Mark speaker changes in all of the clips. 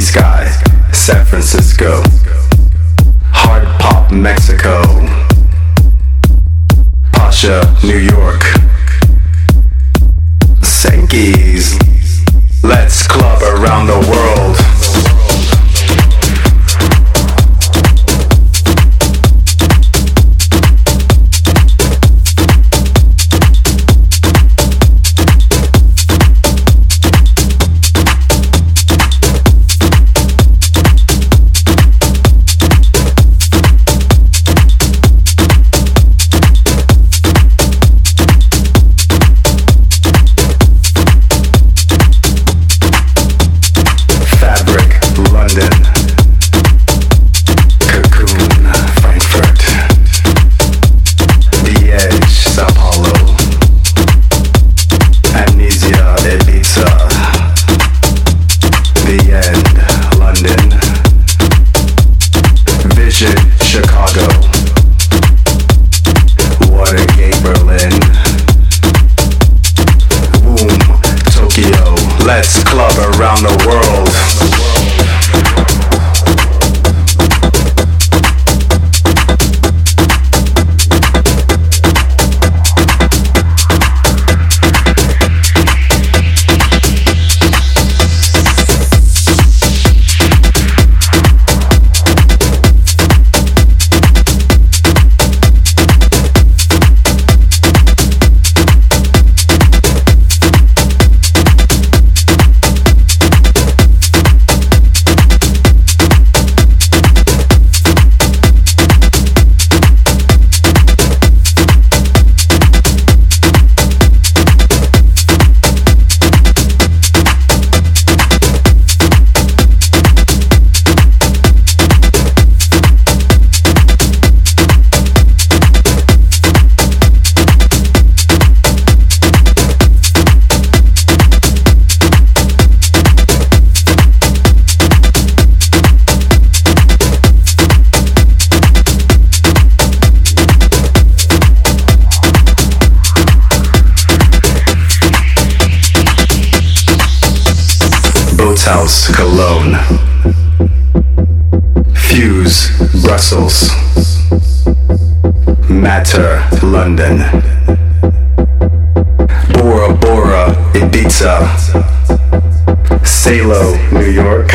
Speaker 1: City sky, San Francisco. Hard pop, Mexico. Pasha, New York. London, Bora Bora, Ibiza, Salo, New York,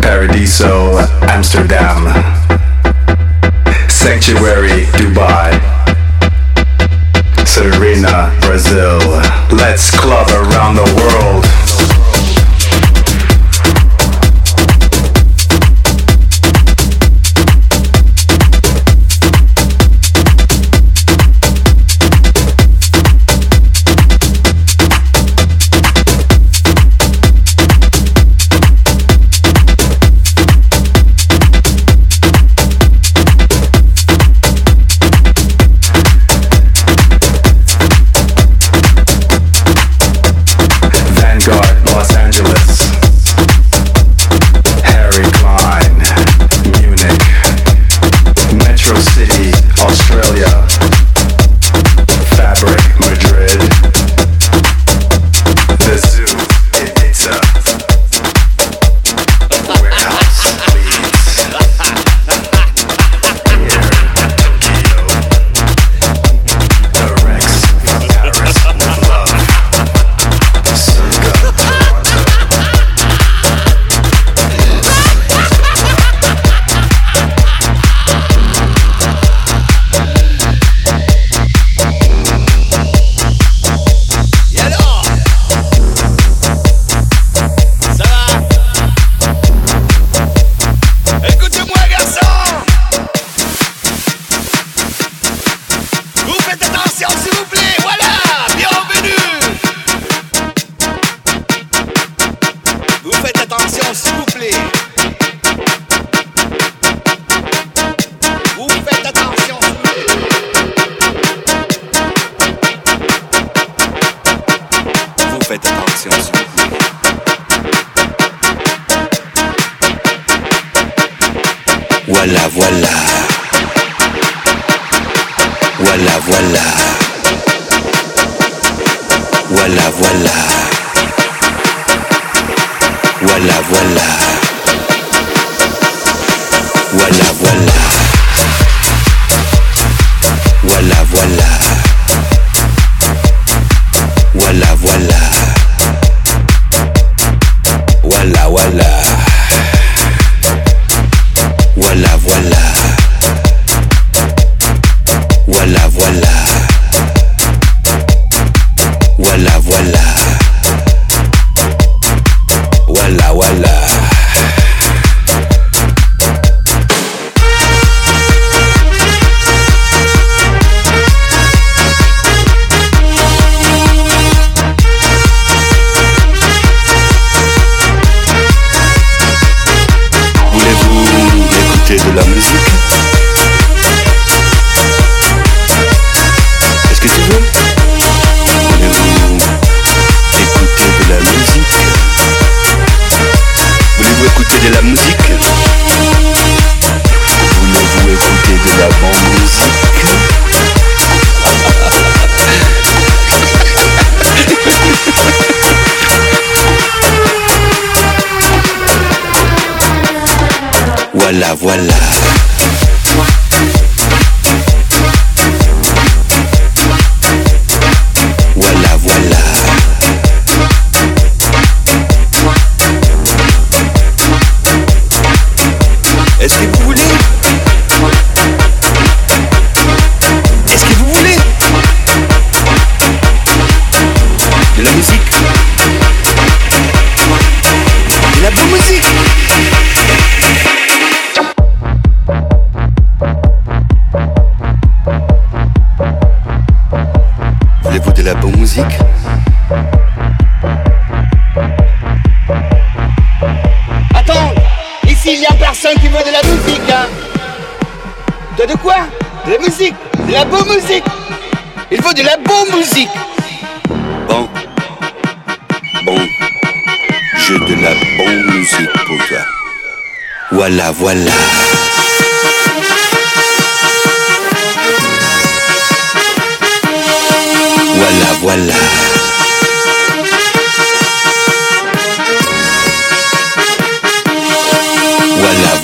Speaker 1: Paradiso, Amsterdam, Sanctuary, Dubai, Serena, Brazil. Let's club around the world.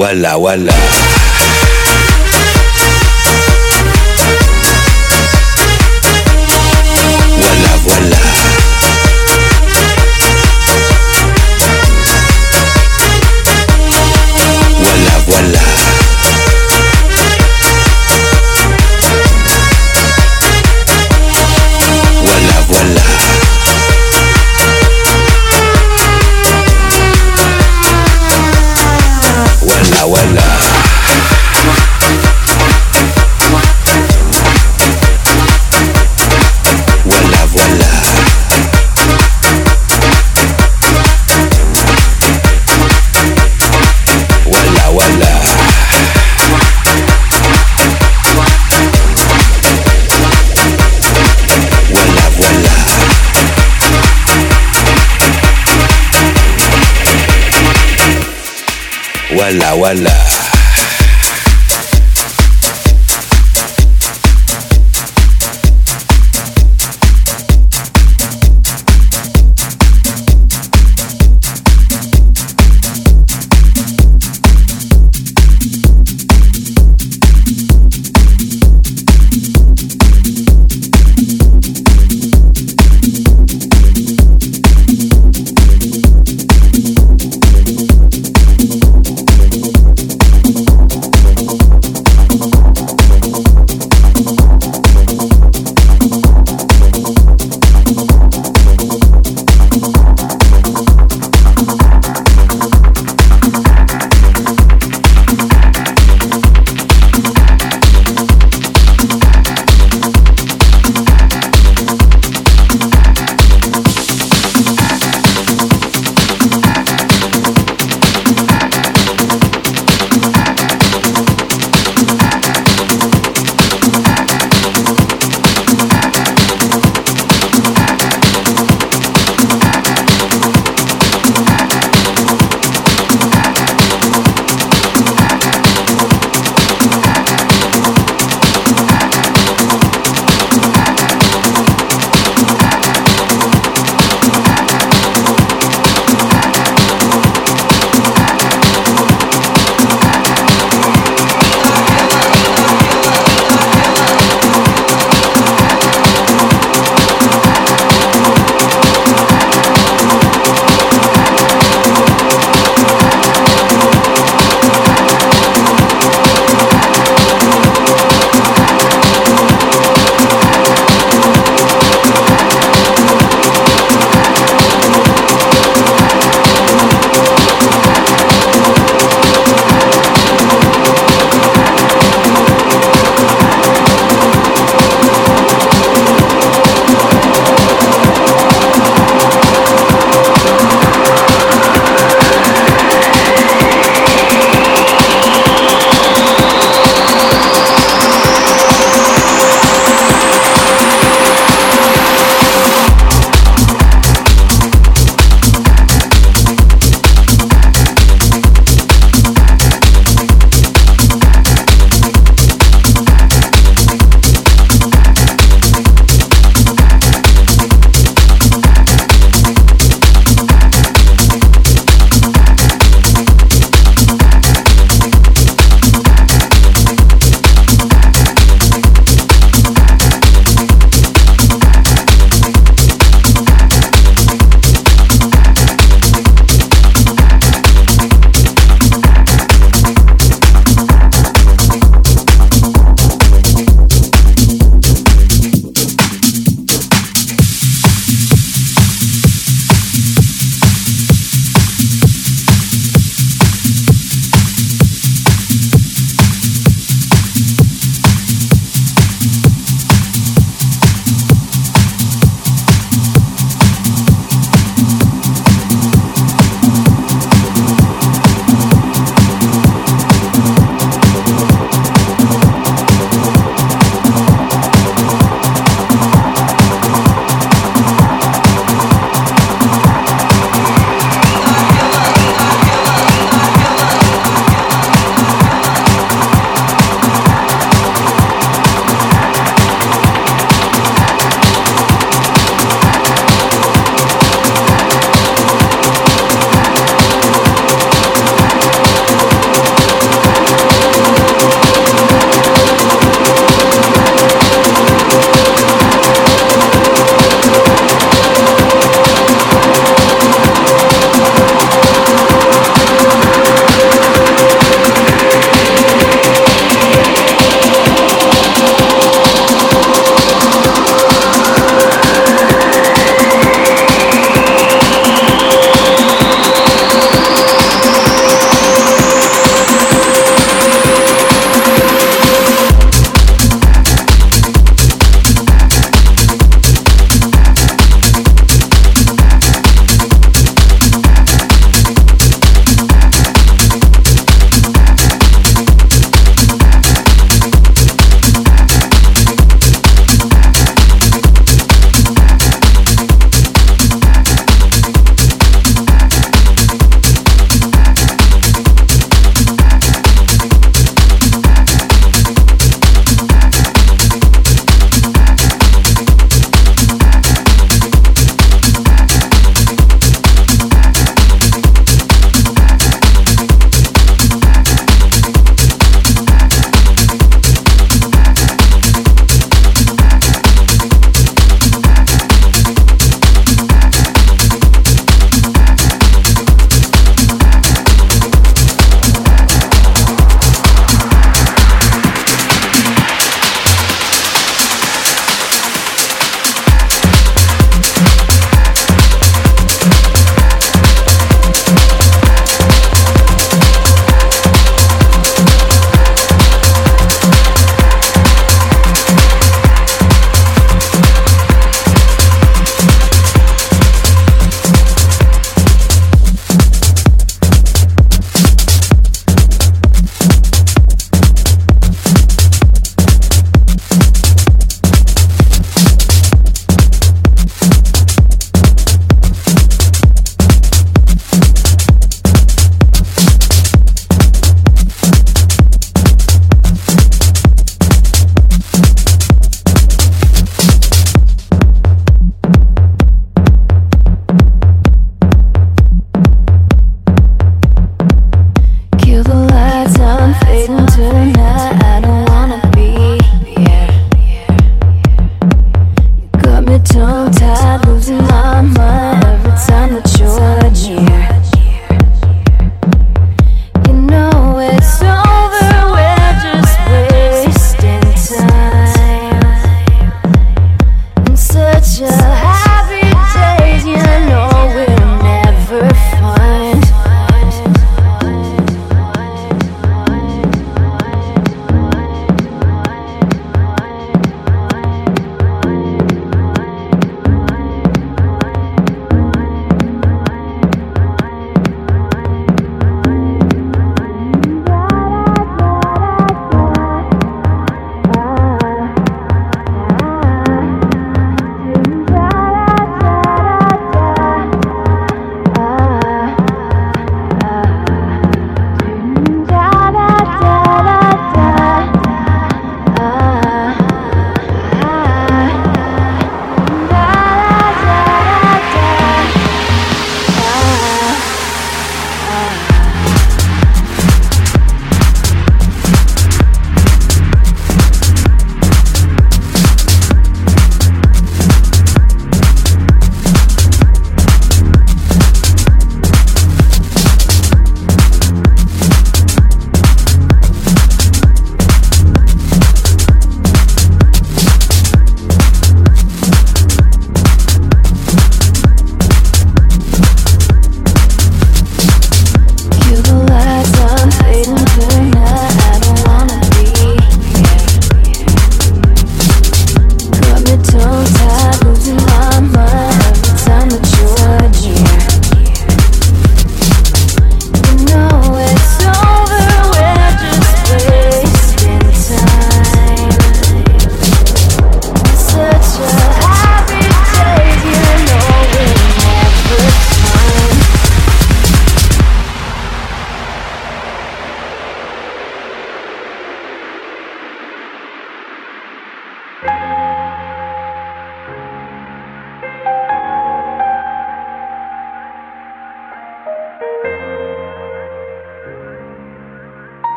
Speaker 2: wala wala.
Speaker 3: Wala wala. wala wala.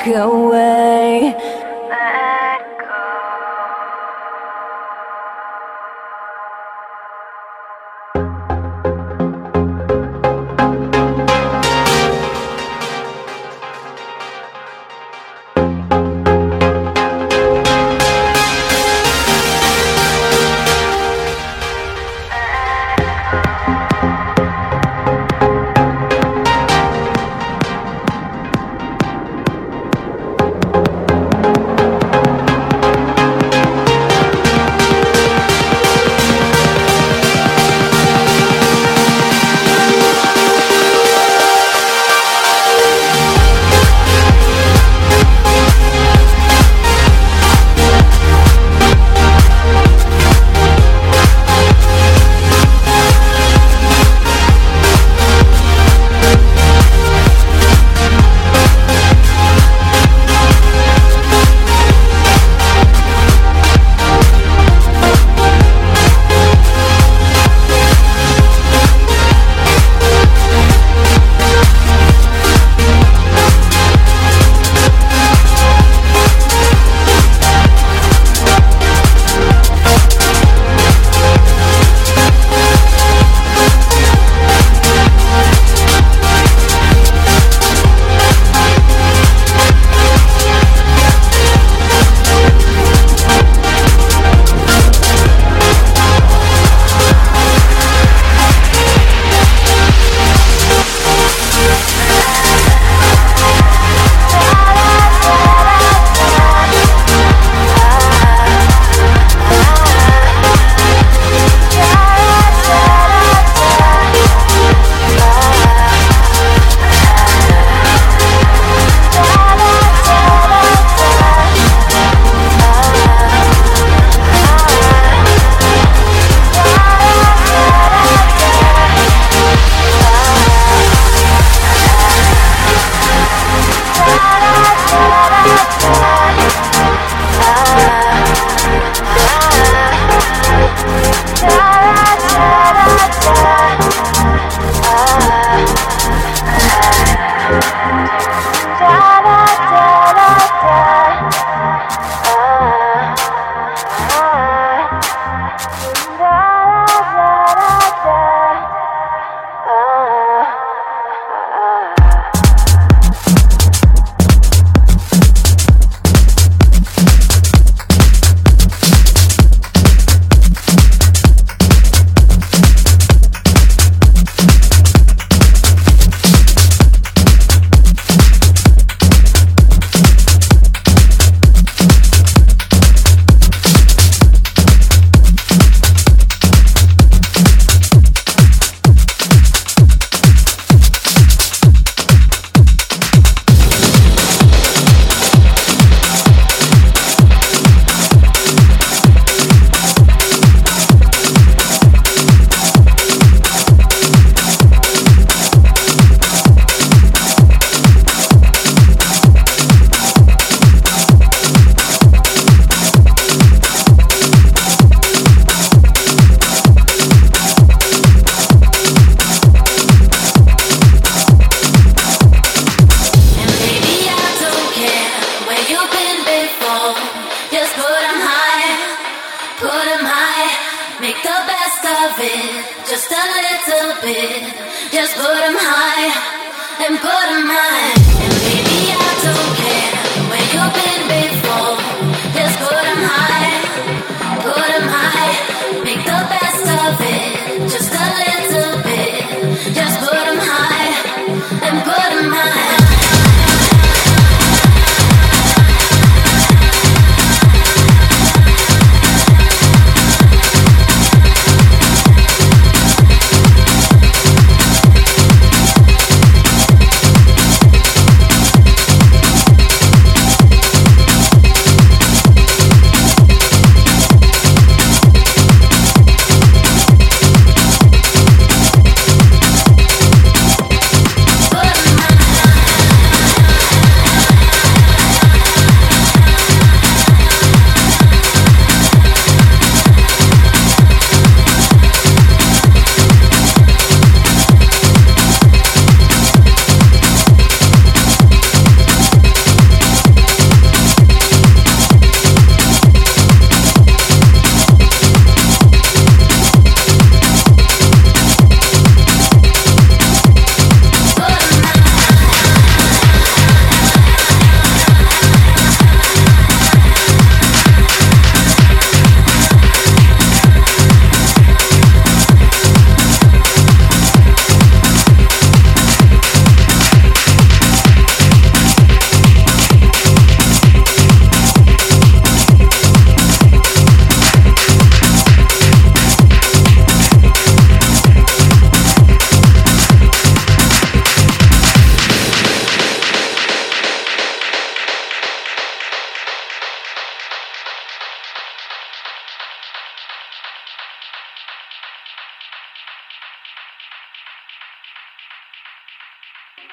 Speaker 3: cão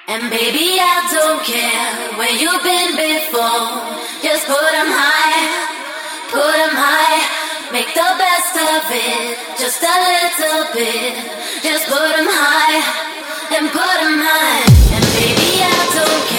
Speaker 3: And baby, I don't care where you've been before. Just put them high, put them high. Make the best of it, just a little bit. Just put them high and put them high. And baby, I don't care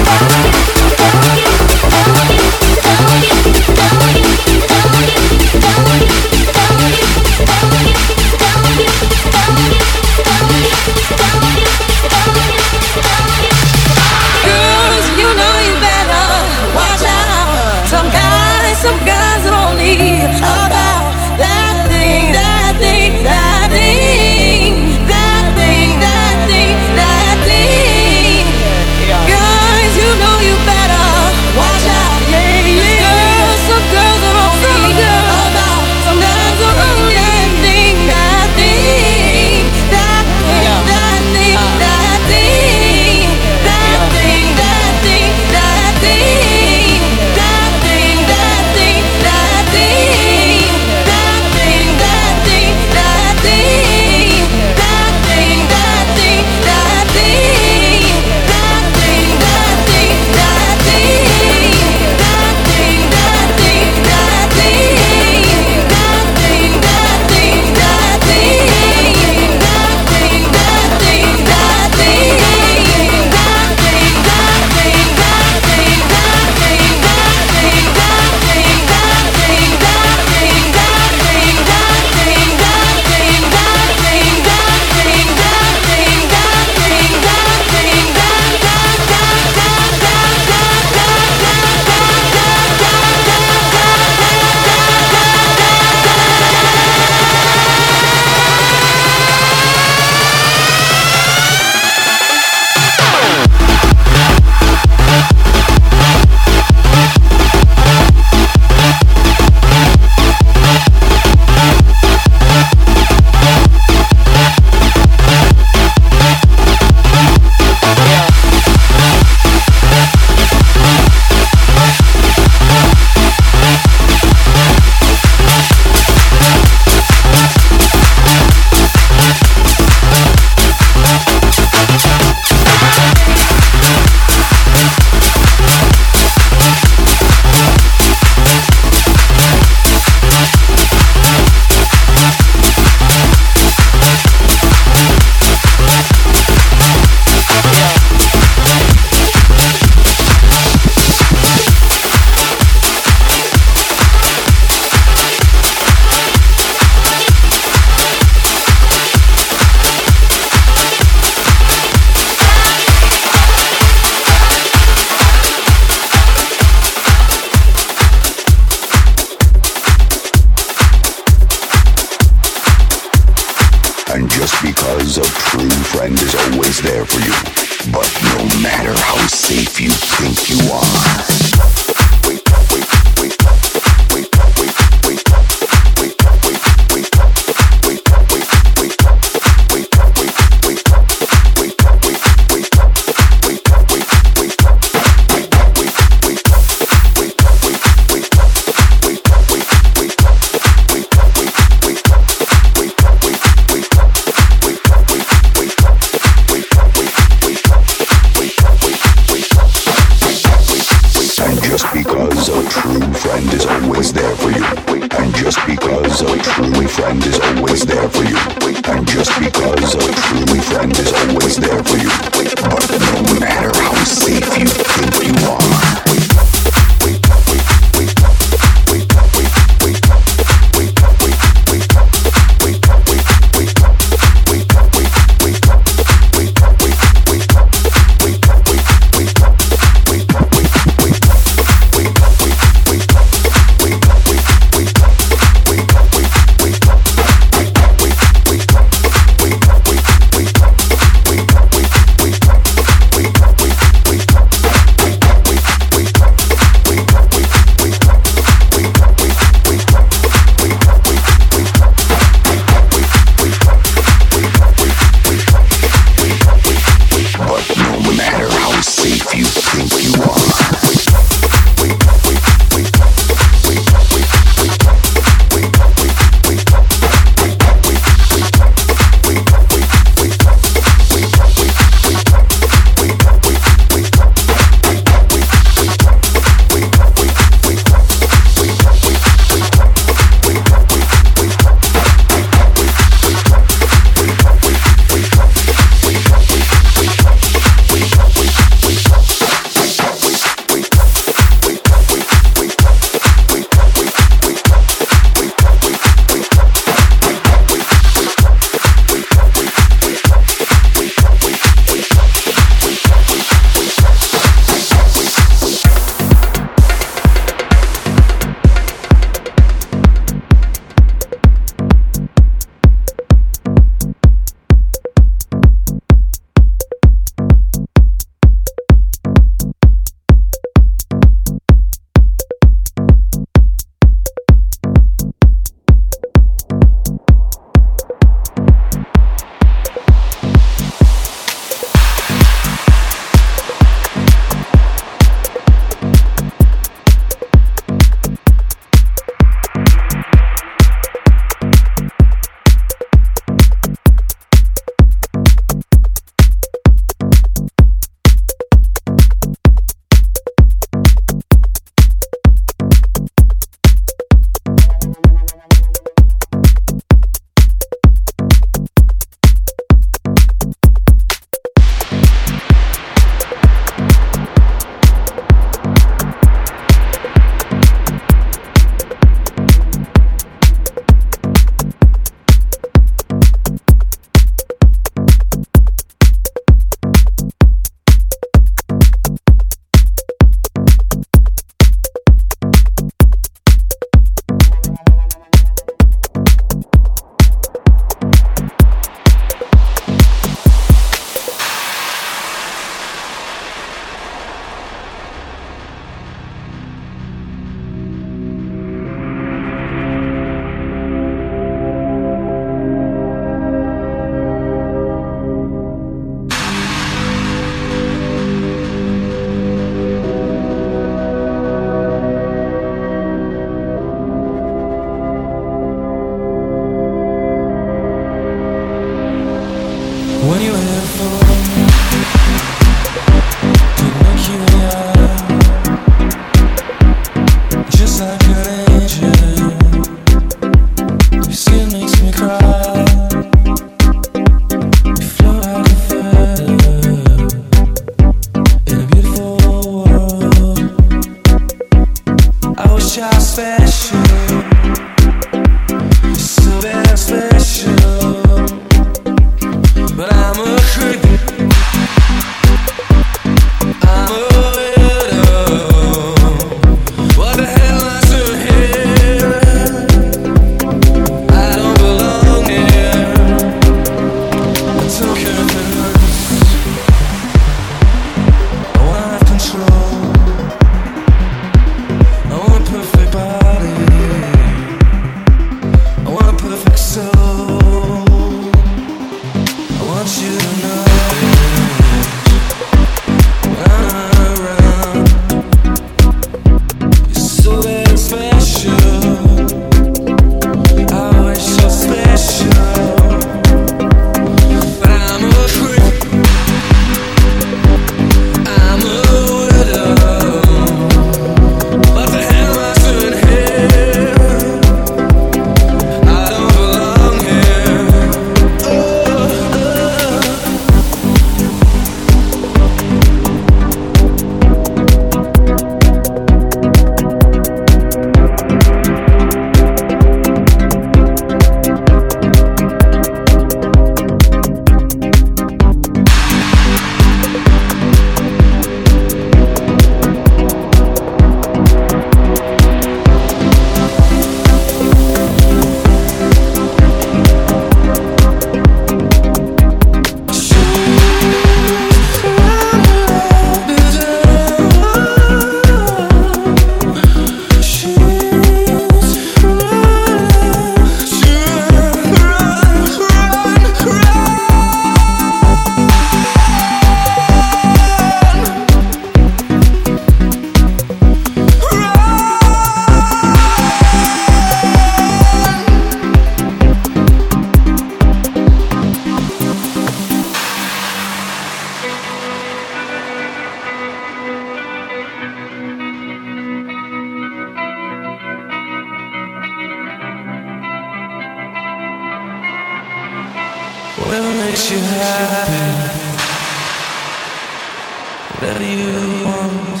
Speaker 4: Whatever you want.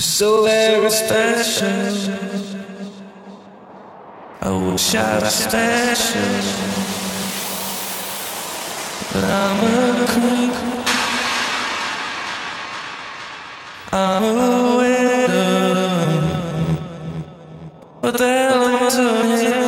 Speaker 4: So very special. I wish I was special. But I'm a creep. I'm a widow. What the hell am